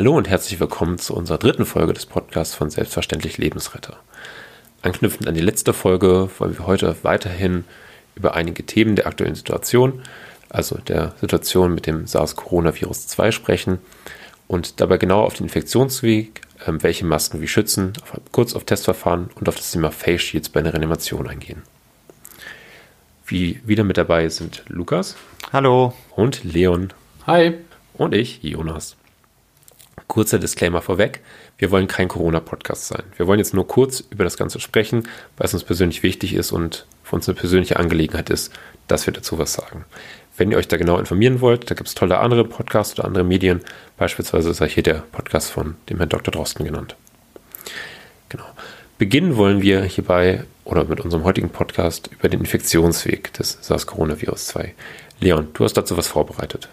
Hallo und herzlich willkommen zu unserer dritten Folge des Podcasts von Selbstverständlich Lebensretter. Anknüpfend an die letzte Folge wollen wir heute weiterhin über einige Themen der aktuellen Situation, also der Situation mit dem SARS-Coronavirus 2 sprechen und dabei genau auf den Infektionsweg, ähm, welche Masken wie schützen, kurz auf Testverfahren und auf das Thema Face Shields bei einer Reanimation eingehen. Wie wieder mit dabei sind Lukas. Hallo. Und Leon. Hi. Und ich, Jonas. Kurzer Disclaimer vorweg. Wir wollen kein Corona-Podcast sein. Wir wollen jetzt nur kurz über das Ganze sprechen, weil es uns persönlich wichtig ist und für uns eine persönliche Angelegenheit ist, dass wir dazu was sagen. Wenn ihr euch da genau informieren wollt, da gibt es tolle andere Podcasts oder andere Medien. Beispielsweise ist hier der Podcast von dem Herrn Dr. Drosten genannt. Genau. Beginnen wollen wir hierbei oder mit unserem heutigen Podcast über den Infektionsweg des SARS-Coronavirus 2. Leon, du hast dazu was vorbereitet.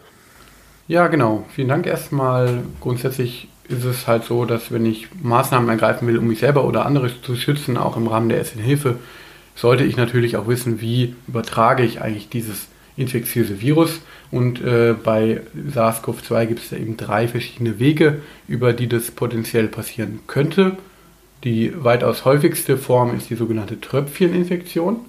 Ja, genau. Vielen Dank erstmal. Grundsätzlich ist es halt so, dass wenn ich Maßnahmen ergreifen will, um mich selber oder andere zu schützen, auch im Rahmen der Ersten Hilfe, sollte ich natürlich auch wissen, wie übertrage ich eigentlich dieses infektiöse Virus. Und äh, bei SARS-CoV-2 gibt es eben drei verschiedene Wege, über die das potenziell passieren könnte. Die weitaus häufigste Form ist die sogenannte Tröpfcheninfektion.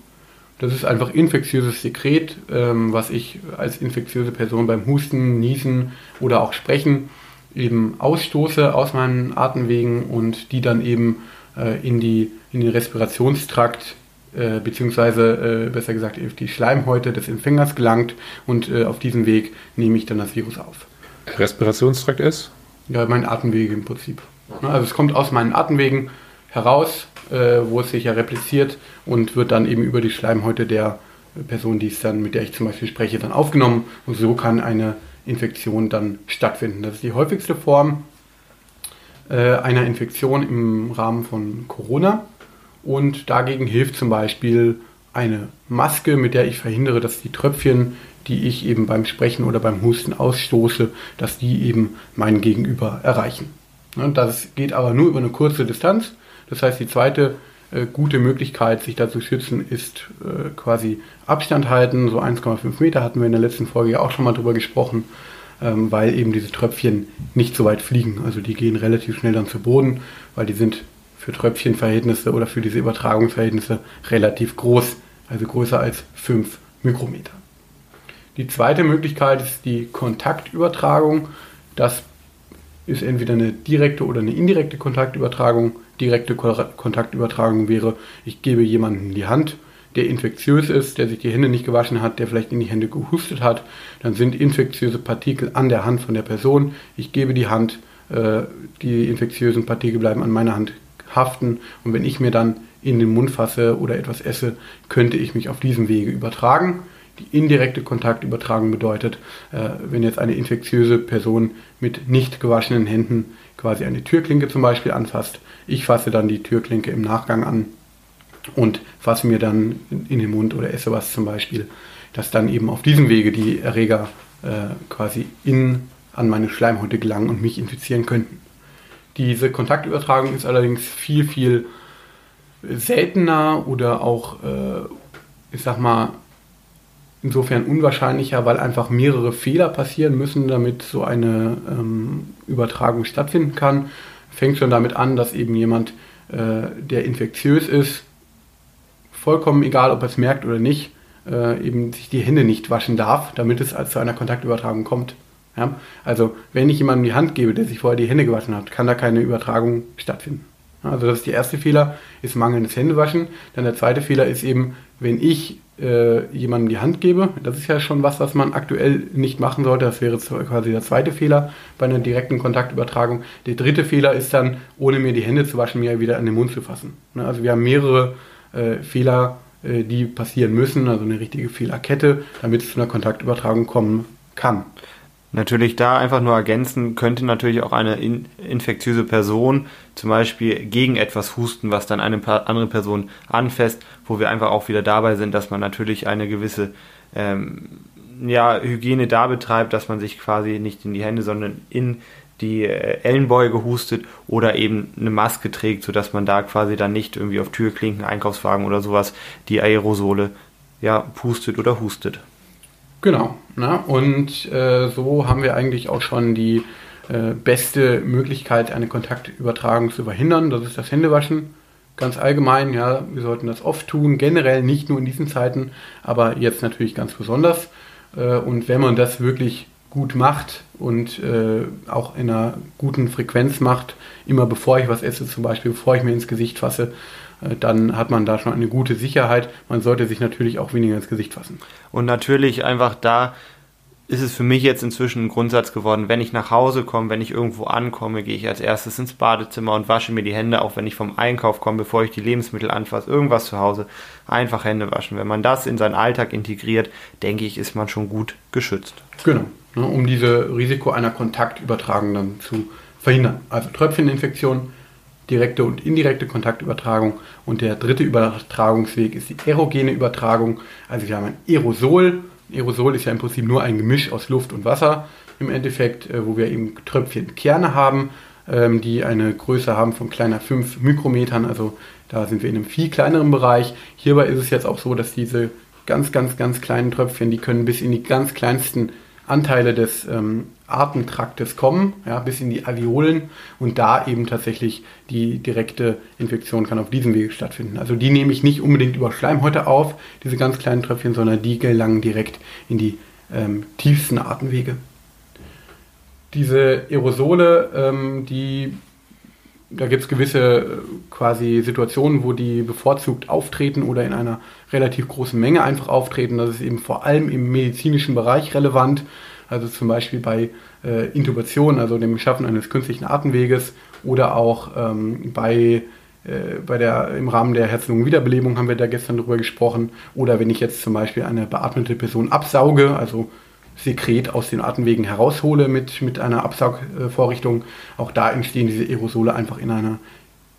Das ist einfach infektiöses Sekret, ähm, was ich als infektiöse Person beim Husten, Niesen oder auch Sprechen eben ausstoße aus meinen Atemwegen und die dann eben äh, in, die, in den Respirationstrakt äh, beziehungsweise äh, besser gesagt auf die Schleimhäute des Empfängers gelangt und äh, auf diesem Weg nehme ich dann das Virus auf. Respirationstrakt ist? Ja, mein Atemwege im Prinzip. Also es kommt aus meinen Atemwegen heraus, äh, wo es sich ja repliziert und wird dann eben über die Schleimhäute der Person, die es dann, mit der ich zum Beispiel spreche, dann aufgenommen. Und so kann eine Infektion dann stattfinden. Das ist die häufigste Form äh, einer Infektion im Rahmen von Corona. Und dagegen hilft zum Beispiel eine Maske, mit der ich verhindere, dass die Tröpfchen, die ich eben beim Sprechen oder beim Husten ausstoße, dass die eben mein Gegenüber erreichen. Das geht aber nur über eine kurze Distanz. Das heißt, die zweite äh, gute Möglichkeit, sich da zu schützen, ist äh, quasi Abstand halten. So 1,5 Meter hatten wir in der letzten Folge ja auch schon mal drüber gesprochen, ähm, weil eben diese Tröpfchen nicht so weit fliegen. Also die gehen relativ schnell dann zu Boden, weil die sind für Tröpfchenverhältnisse oder für diese Übertragungsverhältnisse relativ groß, also größer als 5 Mikrometer. Die zweite Möglichkeit ist die Kontaktübertragung. Das ist entweder eine direkte oder eine indirekte Kontaktübertragung. Direkte Kontaktübertragung wäre, ich gebe jemanden die Hand, der infektiös ist, der sich die Hände nicht gewaschen hat, der vielleicht in die Hände gehustet hat. Dann sind infektiöse Partikel an der Hand von der Person. Ich gebe die Hand, äh, die infektiösen Partikel bleiben an meiner Hand haften und wenn ich mir dann in den Mund fasse oder etwas esse, könnte ich mich auf diesem Wege übertragen. Die indirekte Kontaktübertragung bedeutet, äh, wenn jetzt eine infektiöse Person mit nicht gewaschenen Händen quasi eine Türklinke zum Beispiel anfasst, ich fasse dann die Türklinke im Nachgang an und fasse mir dann in den Mund oder esse was zum Beispiel, dass dann eben auf diesem Wege die Erreger äh, quasi in, an meine Schleimhäute gelangen und mich infizieren könnten. Diese Kontaktübertragung ist allerdings viel, viel seltener oder auch, äh, ich sag mal, insofern unwahrscheinlicher, weil einfach mehrere Fehler passieren müssen, damit so eine ähm, Übertragung stattfinden kann. Fängt schon damit an, dass eben jemand, äh, der infektiös ist, vollkommen egal, ob er es merkt oder nicht, äh, eben sich die Hände nicht waschen darf, damit es zu einer Kontaktübertragung kommt. Ja? Also wenn ich jemandem die Hand gebe, der sich vorher die Hände gewaschen hat, kann da keine Übertragung stattfinden. Also das ist der erste Fehler, ist mangelndes Händewaschen. Dann der zweite Fehler ist eben, wenn ich äh, jemandem die Hand gebe, das ist ja schon was, was man aktuell nicht machen sollte. Das wäre quasi der zweite Fehler bei einer direkten Kontaktübertragung. Der dritte Fehler ist dann, ohne mir die Hände zu waschen, mir wieder an den Mund zu fassen. Ne? Also wir haben mehrere äh, Fehler, äh, die passieren müssen, also eine richtige Fehlerkette, damit es zu einer Kontaktübertragung kommen kann. Natürlich da einfach nur ergänzen, könnte natürlich auch eine in, infektiöse Person zum Beispiel gegen etwas husten, was dann eine andere Person anfasst, wo wir einfach auch wieder dabei sind, dass man natürlich eine gewisse ähm, ja, Hygiene da betreibt, dass man sich quasi nicht in die Hände, sondern in die äh, Ellenbeuge hustet oder eben eine Maske trägt, sodass man da quasi dann nicht irgendwie auf Türklinken, Einkaufswagen oder sowas die Aerosole ja, pustet oder hustet. Genau. Ne? Und äh, so haben wir eigentlich auch schon die äh, beste Möglichkeit, eine Kontaktübertragung zu verhindern. Das ist das Händewaschen. Ganz allgemein, ja, wir sollten das oft tun, generell nicht nur in diesen Zeiten, aber jetzt natürlich ganz besonders. Äh, und wenn man das wirklich gut macht und äh, auch in einer guten Frequenz macht, immer bevor ich was esse, zum Beispiel bevor ich mir ins Gesicht fasse, dann hat man da schon eine gute Sicherheit. Man sollte sich natürlich auch weniger ins Gesicht fassen. Und natürlich einfach da ist es für mich jetzt inzwischen ein Grundsatz geworden, wenn ich nach Hause komme, wenn ich irgendwo ankomme, gehe ich als erstes ins Badezimmer und wasche mir die Hände, auch wenn ich vom Einkauf komme, bevor ich die Lebensmittel anfasse, irgendwas zu Hause, einfach Hände waschen. Wenn man das in seinen Alltag integriert, denke ich, ist man schon gut geschützt. Genau, ne, um diese Risiko einer Kontaktübertragung dann zu verhindern. Also Tröpfcheninfektion, direkte und indirekte Kontaktübertragung und der dritte Übertragungsweg ist die aerogene Übertragung. Also wir haben ein Aerosol, Aerosol ist ja im Prinzip nur ein Gemisch aus Luft und Wasser im Endeffekt, äh, wo wir eben Tröpfchenkerne haben, ähm, die eine Größe haben von kleiner 5 Mikrometern. Also da sind wir in einem viel kleineren Bereich. Hierbei ist es jetzt auch so, dass diese ganz, ganz, ganz kleinen Tröpfchen, die können bis in die ganz kleinsten Anteile des ähm, Atemtraktes kommen, ja, bis in die Alveolen und da eben tatsächlich die direkte Infektion kann auf diesem Wege stattfinden. Also die nehme ich nicht unbedingt über Schleimhäute auf, diese ganz kleinen Tröpfchen, sondern die gelangen direkt in die ähm, tiefsten Atemwege. Diese Aerosole, ähm, die da gibt es gewisse äh, quasi Situationen, wo die bevorzugt auftreten oder in einer relativ großen Menge einfach auftreten. Das ist eben vor allem im medizinischen Bereich relevant. Also zum Beispiel bei äh, Intubation, also dem Schaffen eines künstlichen Atemweges oder auch ähm, bei, äh, bei der, im Rahmen der Herz-Lungen-Wiederbelebung haben wir da gestern drüber gesprochen. Oder wenn ich jetzt zum Beispiel eine beatmete Person absauge, also Sekret aus den Atemwegen heraushole mit, mit einer Absaugvorrichtung. Auch da entstehen diese Aerosole einfach in einer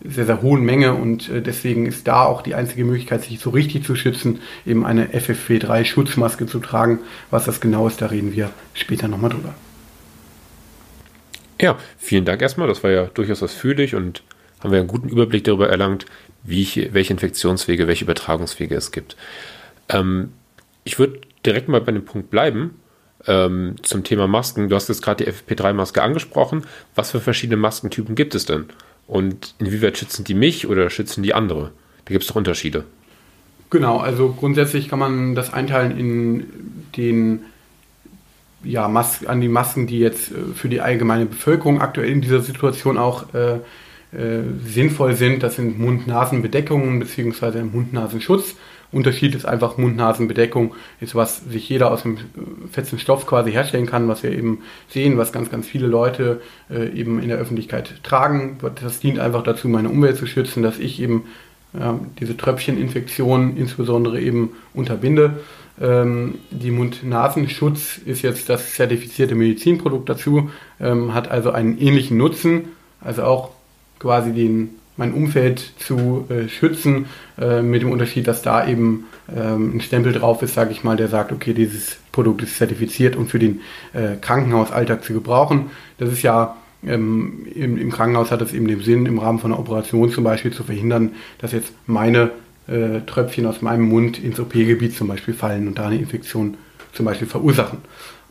sehr, sehr hohen Menge und äh, deswegen ist da auch die einzige Möglichkeit, sich so richtig zu schützen, eben eine FFP3-Schutzmaske zu tragen. Was das genau ist, da reden wir später nochmal drüber. Ja, vielen Dank erstmal. Das war ja durchaus ausführlich und haben wir einen guten Überblick darüber erlangt, ich, welche Infektionswege, welche Übertragungswege es gibt. Ähm, ich würde direkt mal bei dem Punkt bleiben ähm, zum Thema Masken. Du hast jetzt gerade die FFP3-Maske angesprochen. Was für verschiedene Maskentypen gibt es denn? Und inwieweit schützen die mich oder schützen die andere? Da gibt es doch Unterschiede. Genau, also grundsätzlich kann man das einteilen in den ja, Mas an die Masken, die jetzt äh, für die allgemeine Bevölkerung aktuell in dieser Situation auch äh, äh, sinnvoll sind. Das sind Mund-Nasen-Bedeckungen bzw. Mund-Nasen-Schutz. Unterschied ist einfach Mund-Nasen-Bedeckung, ist was sich jeder aus dem äh, fetzen Stoff quasi herstellen kann, was wir eben sehen, was ganz, ganz viele Leute äh, eben in der Öffentlichkeit tragen. Das dient einfach dazu, meine Umwelt zu schützen, dass ich eben äh, diese Tröpfcheninfektion insbesondere eben unterbinde. Ähm, die Mund-Nasen-Schutz ist jetzt das zertifizierte Medizinprodukt dazu, ähm, hat also einen ähnlichen Nutzen, also auch quasi den mein Umfeld zu äh, schützen, äh, mit dem Unterschied, dass da eben ähm, ein Stempel drauf ist, sage ich mal, der sagt, okay, dieses Produkt ist zertifiziert und für den äh, Krankenhausalltag zu gebrauchen. Das ist ja ähm, im, im, Krankenhaus hat es eben den Sinn, im Rahmen von einer Operation zum Beispiel zu verhindern, dass jetzt meine äh, Tröpfchen aus meinem Mund ins OP-Gebiet zum Beispiel fallen und da eine Infektion zum Beispiel verursachen.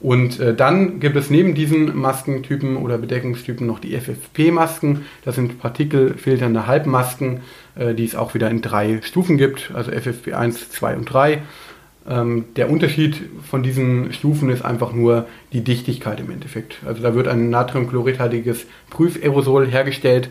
Und äh, dann gibt es neben diesen Maskentypen oder Bedeckungstypen noch die FFP-Masken. Das sind partikelfilternde Halbmasken, äh, die es auch wieder in drei Stufen gibt, also FFP1, 2 und 3. Ähm, der Unterschied von diesen Stufen ist einfach nur die Dichtigkeit im Endeffekt. Also da wird ein natriumchloridhaltiges Prüfaerosol hergestellt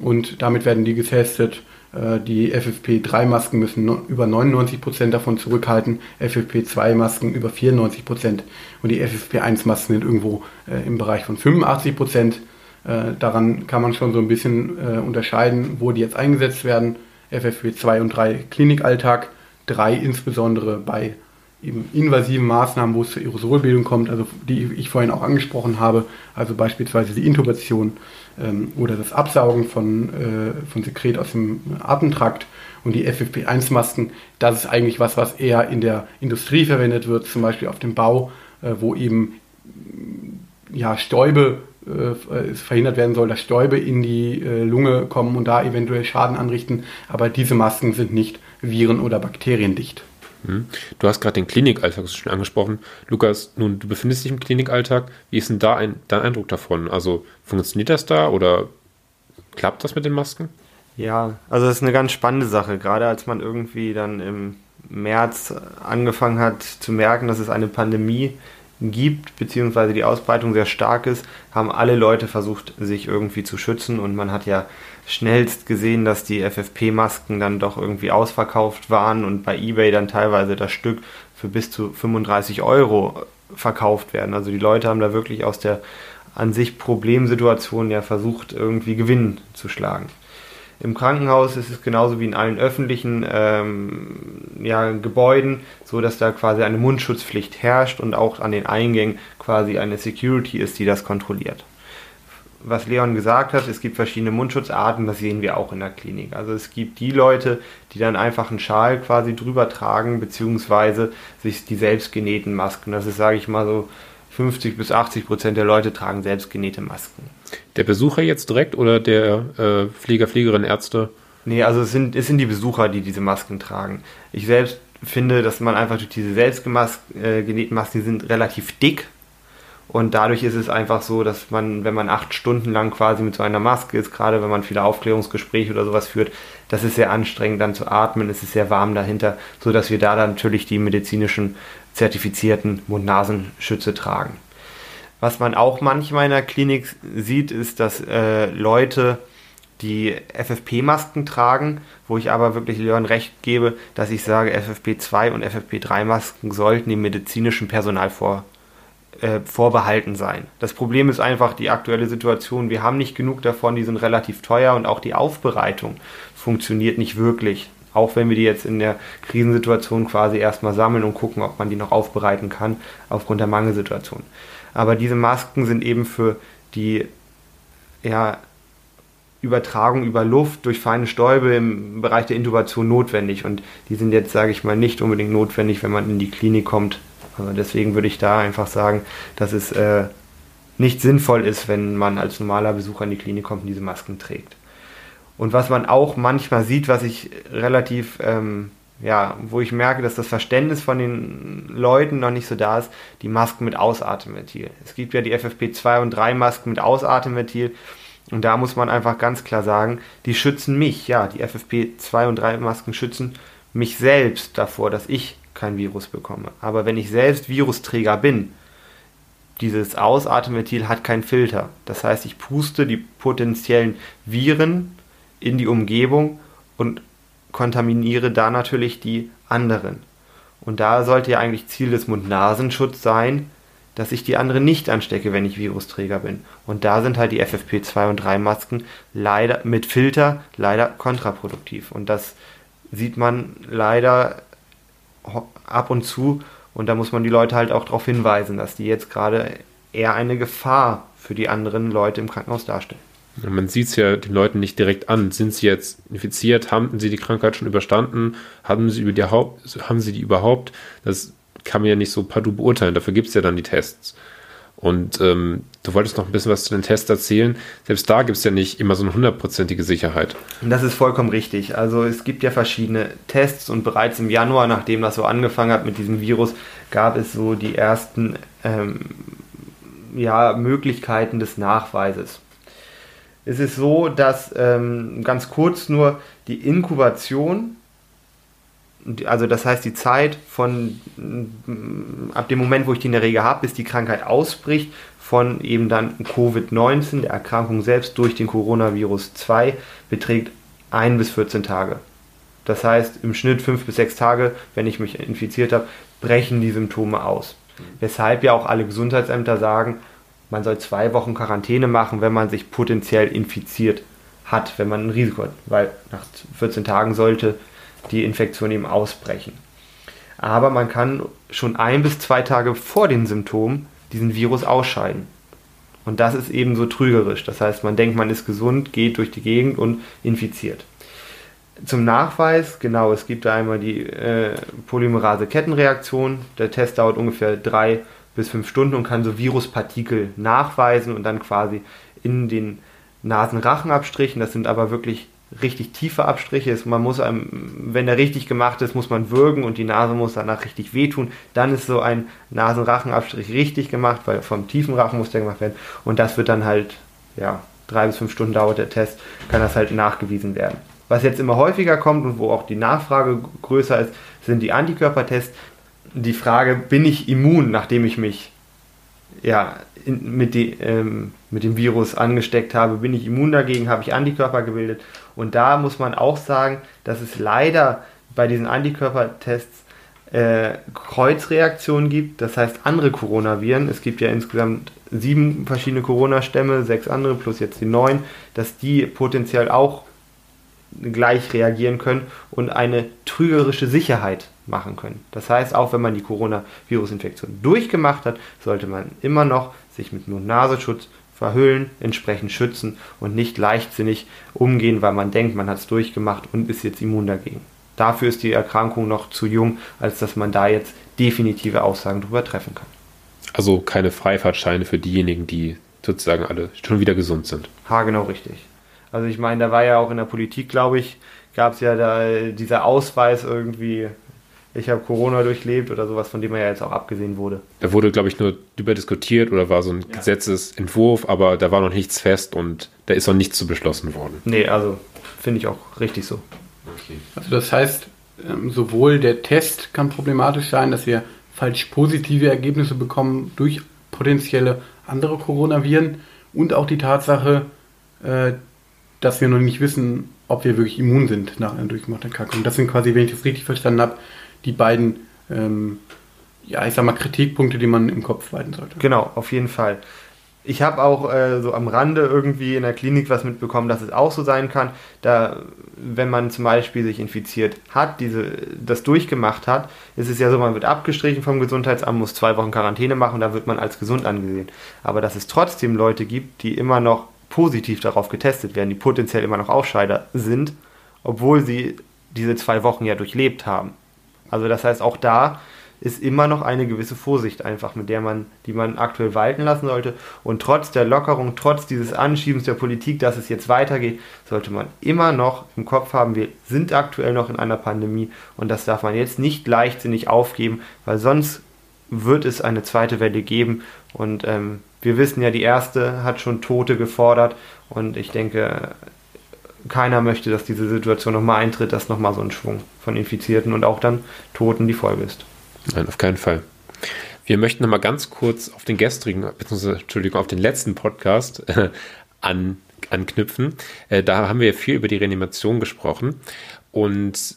und damit werden die getestet die FFP3-Masken müssen über 99% davon zurückhalten, FFP2-Masken über 94% und die FFP1-Masken sind irgendwo äh, im Bereich von 85%. Äh, daran kann man schon so ein bisschen unterscheiden, wo die jetzt eingesetzt werden. FFP2 und 3 Klinikalltag, 3 insbesondere bei eben invasiven Maßnahmen, wo es zur Aerosolbildung kommt, also die ich vorhin auch angesprochen habe, also beispielsweise die Intubation ähm, oder das Absaugen von, äh, von Sekret aus dem Atemtrakt und die FFP1-Masken, das ist eigentlich was, was eher in der Industrie verwendet wird, zum Beispiel auf dem Bau, äh, wo eben ja, Stäube äh, verhindert werden soll, dass Stäube in die äh, Lunge kommen und da eventuell Schaden anrichten, aber diese Masken sind nicht viren- oder bakteriendicht. Hm. Du hast gerade den Klinikalltag schon angesprochen. Lukas, nun, du befindest dich im Klinikalltag. Wie ist denn da ein, dein Eindruck davon? Also funktioniert das da oder klappt das mit den Masken? Ja, also das ist eine ganz spannende Sache. Gerade als man irgendwie dann im März angefangen hat zu merken, dass es eine Pandemie gibt, beziehungsweise die Ausbreitung sehr stark ist, haben alle Leute versucht, sich irgendwie zu schützen und man hat ja schnellst gesehen, dass die FFP-Masken dann doch irgendwie ausverkauft waren und bei eBay dann teilweise das Stück für bis zu 35 Euro verkauft werden. Also die Leute haben da wirklich aus der an sich Problemsituation ja versucht, irgendwie Gewinn zu schlagen. Im Krankenhaus ist es genauso wie in allen öffentlichen ähm, ja, Gebäuden, so dass da quasi eine Mundschutzpflicht herrscht und auch an den Eingängen quasi eine Security ist, die das kontrolliert was Leon gesagt hat, es gibt verschiedene Mundschutzarten, das sehen wir auch in der Klinik. Also es gibt die Leute, die dann einfach einen Schal quasi drüber tragen, beziehungsweise sich die selbstgenähten Masken. Das ist, sage ich mal so, 50 bis 80 Prozent der Leute tragen selbstgenähte Masken. Der Besucher jetzt direkt oder der äh, Flieger, Fliegerin, Ärzte? Nee, also es sind, es sind die Besucher, die diese Masken tragen. Ich selbst finde, dass man einfach durch diese selbstgenähten äh, Masken, die sind relativ dick, und dadurch ist es einfach so, dass man, wenn man acht Stunden lang quasi mit so einer Maske ist, gerade wenn man viele Aufklärungsgespräche oder sowas führt, das ist sehr anstrengend dann zu atmen, es ist sehr warm dahinter, so dass wir da dann natürlich die medizinischen zertifizierten Mund-Nasenschütze tragen. Was man auch manchmal in der Klinik sieht, ist, dass äh, Leute die FFP-Masken tragen, wo ich aber wirklich Leon recht gebe, dass ich sage, FFP2 und FFP3-Masken sollten dem medizinischen Personal vor, äh, vorbehalten sein. Das Problem ist einfach die aktuelle Situation. Wir haben nicht genug davon, die sind relativ teuer und auch die Aufbereitung funktioniert nicht wirklich. Auch wenn wir die jetzt in der Krisensituation quasi erstmal sammeln und gucken, ob man die noch aufbereiten kann, aufgrund der Mangelsituation. Aber diese Masken sind eben für die ja, Übertragung über Luft durch feine Stäube im Bereich der Intubation notwendig. Und die sind jetzt, sage ich mal, nicht unbedingt notwendig, wenn man in die Klinik kommt also deswegen würde ich da einfach sagen, dass es äh, nicht sinnvoll ist, wenn man als normaler Besucher in die Klinik kommt und diese Masken trägt. Und was man auch manchmal sieht, was ich relativ, ähm, ja, wo ich merke, dass das Verständnis von den Leuten noch nicht so da ist, die Masken mit Ausatemventil. Es gibt ja die FFP2 und 3 Masken mit Ausatemventil. Und da muss man einfach ganz klar sagen, die schützen mich, ja, die FFP2 und 3 Masken schützen mich selbst davor, dass ich kein Virus bekomme. Aber wenn ich selbst Virusträger bin, dieses Ausatemventil hat keinen Filter. Das heißt, ich puste die potenziellen Viren in die Umgebung und kontaminiere da natürlich die anderen. Und da sollte ja eigentlich Ziel des Mund-Nasenschutz sein, dass ich die anderen nicht anstecke, wenn ich Virusträger bin. Und da sind halt die FFP2 und 3 Masken leider mit Filter leider kontraproduktiv. Und das sieht man leider ab und zu. Und da muss man die Leute halt auch darauf hinweisen, dass die jetzt gerade eher eine Gefahr für die anderen Leute im Krankenhaus darstellen. Man sieht es ja den Leuten nicht direkt an. Sind sie jetzt infiziert? Haben sie die Krankheit schon überstanden? Haben sie, die, haben sie die überhaupt? Das kann man ja nicht so partout beurteilen. Dafür gibt es ja dann die Tests. Und ähm, du wolltest noch ein bisschen was zu den Tests erzählen. Selbst da gibt es ja nicht immer so eine hundertprozentige Sicherheit. Das ist vollkommen richtig. Also es gibt ja verschiedene Tests und bereits im Januar, nachdem das so angefangen hat mit diesem Virus, gab es so die ersten ähm, ja, Möglichkeiten des Nachweises. Es ist so, dass ähm, ganz kurz nur die Inkubation also das heißt die Zeit von mm, ab dem Moment, wo ich die in der Regel habe, bis die Krankheit ausbricht, von eben dann Covid-19, der Erkrankung selbst durch den Coronavirus 2, beträgt 1 bis 14 Tage. Das heißt im Schnitt 5 bis 6 Tage, wenn ich mich infiziert habe, brechen die Symptome aus. Weshalb ja auch alle Gesundheitsämter sagen, man soll zwei Wochen Quarantäne machen, wenn man sich potenziell infiziert hat, wenn man ein Risiko hat. Weil nach 14 Tagen sollte die Infektion eben ausbrechen. Aber man kann schon ein bis zwei Tage vor den Symptomen diesen Virus ausscheiden. Und das ist eben so trügerisch. Das heißt, man denkt, man ist gesund, geht durch die Gegend und infiziert. Zum Nachweis, genau, es gibt da einmal die äh, Polymerase-Kettenreaktion. Der Test dauert ungefähr drei bis fünf Stunden und kann so Viruspartikel nachweisen und dann quasi in den Nasenrachenabstrichen, das sind aber wirklich richtig tiefe Abstriche ist. Man muss einem, wenn der richtig gemacht ist, muss man würgen und die Nase muss danach richtig wehtun. Dann ist so ein Nasenrachenabstrich richtig gemacht, weil vom tiefen Rachen muss der gemacht werden. Und das wird dann halt, ja, drei bis fünf Stunden dauert der Test, kann das halt nachgewiesen werden. Was jetzt immer häufiger kommt und wo auch die Nachfrage größer ist, sind die Antikörpertests. Die Frage, bin ich immun, nachdem ich mich ja, in, mit, die, ähm, mit dem Virus angesteckt habe, bin ich immun dagegen, habe ich Antikörper gebildet. Und da muss man auch sagen, dass es leider bei diesen Antikörpertests äh, Kreuzreaktionen gibt, das heißt andere Coronaviren. Es gibt ja insgesamt sieben verschiedene Corona-Stämme, sechs andere plus jetzt die neun, dass die potenziell auch gleich reagieren können und eine trügerische Sicherheit machen können. Das heißt, auch wenn man die Coronavirus-Infektion durchgemacht hat, sollte man immer noch sich mit Mund-Nasenschutz verhüllen, entsprechend schützen und nicht leichtsinnig umgehen, weil man denkt, man hat es durchgemacht und ist jetzt immun dagegen. Dafür ist die Erkrankung noch zu jung, als dass man da jetzt definitive Aussagen darüber treffen kann. Also keine Freifahrtscheine für diejenigen, die sozusagen alle schon wieder gesund sind. Ha, genau richtig. Also ich meine, da war ja auch in der Politik, glaube ich, gab es ja da dieser Ausweis irgendwie, ich habe Corona durchlebt oder sowas, von dem er ja jetzt auch abgesehen wurde. Da wurde, glaube ich, nur darüber diskutiert oder war so ein ja. Gesetzesentwurf, aber da war noch nichts fest und da ist noch nichts zu beschlossen worden. Nee, also finde ich auch richtig so. Okay. Also das heißt, ähm, sowohl der Test kann problematisch sein, dass wir falsch positive Ergebnisse bekommen durch potenzielle andere Coronaviren und auch die Tatsache, äh, dass wir noch nicht wissen, ob wir wirklich immun sind nach einer durchgemachten Erkrankung. Das sind quasi, wenn ich das richtig verstanden habe, die beiden, ähm, ja, ich sag mal, Kritikpunkte, die man im Kopf behalten sollte. Genau, auf jeden Fall. Ich habe auch äh, so am Rande irgendwie in der Klinik was mitbekommen, dass es auch so sein kann, da wenn man zum Beispiel sich infiziert hat, diese, das durchgemacht hat, ist es ja so, man wird abgestrichen vom Gesundheitsamt, muss zwei Wochen Quarantäne machen, da wird man als gesund angesehen. Aber dass es trotzdem Leute gibt, die immer noch positiv darauf getestet werden, die potenziell immer noch Ausscheider sind, obwohl sie diese zwei Wochen ja durchlebt haben. Also das heißt, auch da ist immer noch eine gewisse Vorsicht einfach, mit der man, die man aktuell walten lassen sollte. Und trotz der Lockerung, trotz dieses Anschiebens der Politik, dass es jetzt weitergeht, sollte man immer noch im Kopf haben, wir sind aktuell noch in einer Pandemie und das darf man jetzt nicht leichtsinnig aufgeben, weil sonst wird es eine zweite Welle geben und ähm, wir wissen ja, die erste hat schon Tote gefordert und ich denke, keiner möchte, dass diese Situation nochmal eintritt, dass nochmal so ein Schwung von Infizierten und auch dann Toten die Folge ist. Nein, auf keinen Fall. Wir möchten nochmal ganz kurz auf den gestrigen, beziehungsweise, Entschuldigung, auf den letzten Podcast äh, an, anknüpfen. Äh, da haben wir viel über die Reanimation gesprochen und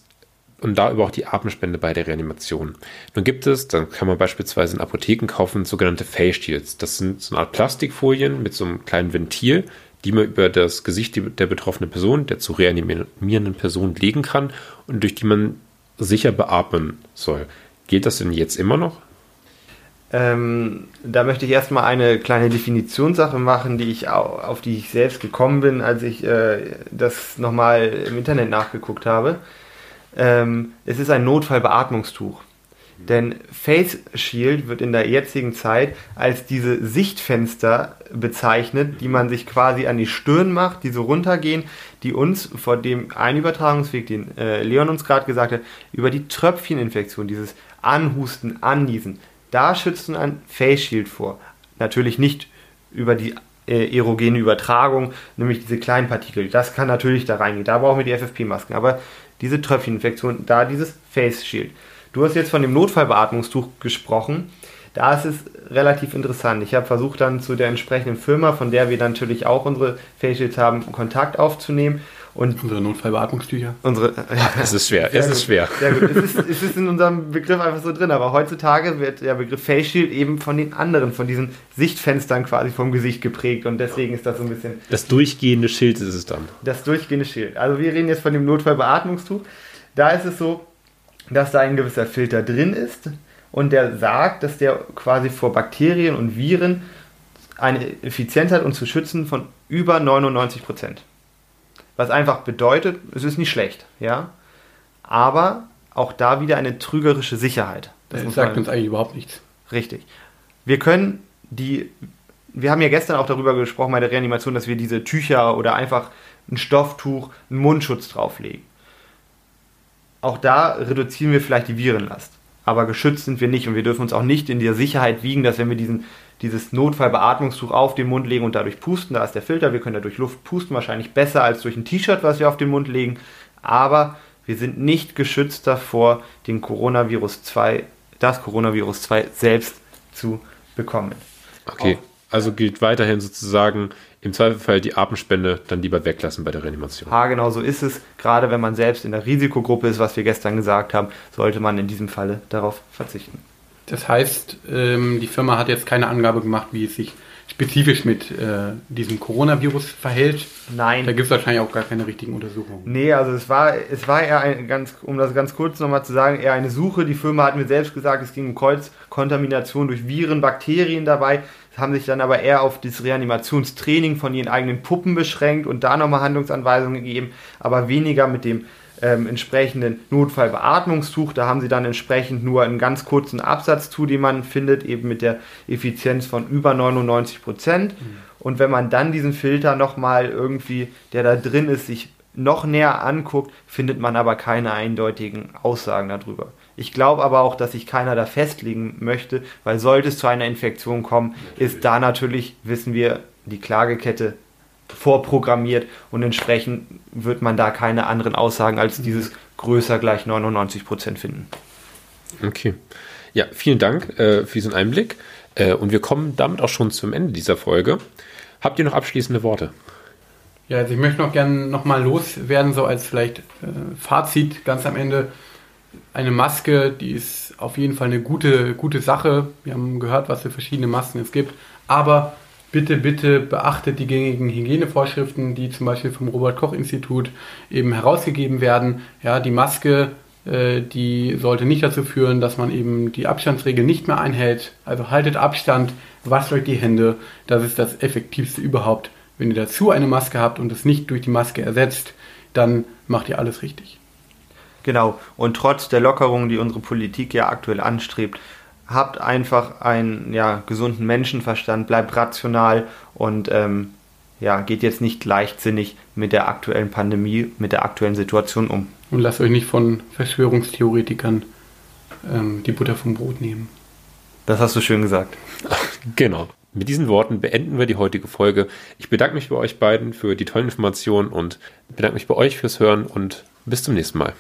und da über auch die Atemspende bei der Reanimation. Nun gibt es, dann kann man beispielsweise in Apotheken kaufen, sogenannte Face Shields. Das sind so eine Art Plastikfolien mit so einem kleinen Ventil, die man über das Gesicht der betroffenen Person, der zu reanimierenden Person legen kann und durch die man sicher beatmen soll. Gilt das denn jetzt immer noch? Ähm, da möchte ich erstmal eine kleine Definitionssache machen, die ich auf die ich selbst gekommen bin, als ich äh, das nochmal im Internet nachgeguckt habe. Ähm, es ist ein Notfallbeatmungstuch. Denn Face Shield wird in der jetzigen Zeit als diese Sichtfenster bezeichnet, die man sich quasi an die Stirn macht, die so runtergehen, die uns vor dem Einübertragungsweg, den äh, Leon uns gerade gesagt hat, über die Tröpfcheninfektion, dieses Anhusten, Anniesen, da schützt man ein Face Shield vor. Natürlich nicht über die äh, erogene Übertragung, nämlich diese kleinen Partikel. Das kann natürlich da reingehen. Da brauchen wir die FFP-Masken. Aber diese Tröpfcheninfektion, da dieses Face Shield. Du hast jetzt von dem Notfallbeatmungstuch gesprochen. Da ist es relativ interessant. Ich habe versucht dann zu der entsprechenden Firma, von der wir natürlich auch unsere Face Shields haben, Kontakt aufzunehmen und unsere Notfallbeatmungstücher. Unsere, ja, es ist schwer, es ist schwer. Sehr gut. Es ist, es ist in unserem Begriff einfach so drin, aber heutzutage wird der Begriff Face Shield eben von den anderen, von diesen Sichtfenstern quasi vom Gesicht geprägt und deswegen ist das so ein bisschen. Das durchgehende Schild ist es dann. Das durchgehende Schild. Also wir reden jetzt von dem Notfallbeatmungstuch. Da ist es so, dass da ein gewisser Filter drin ist und der sagt, dass der quasi vor Bakterien und Viren eine Effizienz hat, uns zu schützen von über 99 Prozent. Was einfach bedeutet, es ist nicht schlecht, ja. Aber auch da wieder eine trügerische Sicherheit. Das, das sagt uns eigentlich überhaupt nichts. Richtig. Wir können die wir haben ja gestern auch darüber gesprochen bei der Reanimation, dass wir diese Tücher oder einfach ein Stofftuch, einen Mundschutz drauflegen. Auch da reduzieren wir vielleicht die Virenlast. Aber geschützt sind wir nicht und wir dürfen uns auch nicht in der Sicherheit wiegen, dass wenn wir diesen, dieses Notfallbeatmungstuch auf den Mund legen und dadurch pusten, da ist der Filter, wir können dadurch Luft pusten, wahrscheinlich besser als durch ein T-Shirt, was wir auf den Mund legen. Aber wir sind nicht geschützt davor, den Coronavirus 2, das Coronavirus 2 selbst zu bekommen. Okay, also gilt weiterhin sozusagen im Zweifelfall die Atemspende dann lieber weglassen bei der Reanimation. Ha, genau so ist es. Gerade wenn man selbst in der Risikogruppe ist, was wir gestern gesagt haben, sollte man in diesem Falle darauf verzichten. Das heißt, ähm, die Firma hat jetzt keine Angabe gemacht, wie es sich spezifisch mit äh, diesem Coronavirus verhält. Nein. Da gibt es wahrscheinlich auch gar keine richtigen Untersuchungen. Nee, also es war, es war eher ein ganz, um das ganz kurz nochmal zu sagen, eher eine Suche. Die Firma hat mir selbst gesagt, es ging um Kreuzkontamination durch Viren, Bakterien dabei, haben sich dann aber eher auf das Reanimationstraining von ihren eigenen Puppen beschränkt und da nochmal Handlungsanweisungen gegeben, aber weniger mit dem ähm, entsprechenden Notfallbeatmungstuch. Da haben sie dann entsprechend nur einen ganz kurzen Absatz zu, den man findet, eben mit der Effizienz von über 99 Prozent. Mhm. Und wenn man dann diesen Filter nochmal irgendwie, der da drin ist, sich noch näher anguckt, findet man aber keine eindeutigen Aussagen darüber. Ich glaube aber auch, dass sich keiner da festlegen möchte, weil sollte es zu einer Infektion kommen, natürlich. ist da natürlich, wissen wir, die Klagekette vorprogrammiert und entsprechend wird man da keine anderen Aussagen als dieses größer gleich 99 Prozent finden. Okay. Ja, vielen Dank äh, für diesen Einblick. Äh, und wir kommen damit auch schon zum Ende dieser Folge. Habt ihr noch abschließende Worte? Ja, also ich möchte noch gerne nochmal loswerden, so als vielleicht äh, Fazit ganz am Ende. Eine Maske, die ist auf jeden Fall eine gute, gute Sache. Wir haben gehört, was für verschiedene Masken es gibt. Aber bitte, bitte beachtet die gängigen Hygienevorschriften, die zum Beispiel vom Robert-Koch-Institut eben herausgegeben werden. Ja, die Maske, äh, die sollte nicht dazu führen, dass man eben die Abstandsregel nicht mehr einhält. Also haltet Abstand, wascht euch die Hände. Das ist das Effektivste überhaupt. Wenn ihr dazu eine Maske habt und es nicht durch die Maske ersetzt, dann macht ihr alles richtig. Genau. Und trotz der Lockerungen, die unsere Politik ja aktuell anstrebt, habt einfach einen ja, gesunden Menschenverstand, bleibt rational und ähm, ja, geht jetzt nicht leichtsinnig mit der aktuellen Pandemie, mit der aktuellen Situation um. Und lasst euch nicht von Verschwörungstheoretikern ähm, die Butter vom Brot nehmen. Das hast du schön gesagt. genau. Mit diesen Worten beenden wir die heutige Folge. Ich bedanke mich bei euch beiden für die tollen Informationen und bedanke mich bei euch fürs Hören und bis zum nächsten Mal.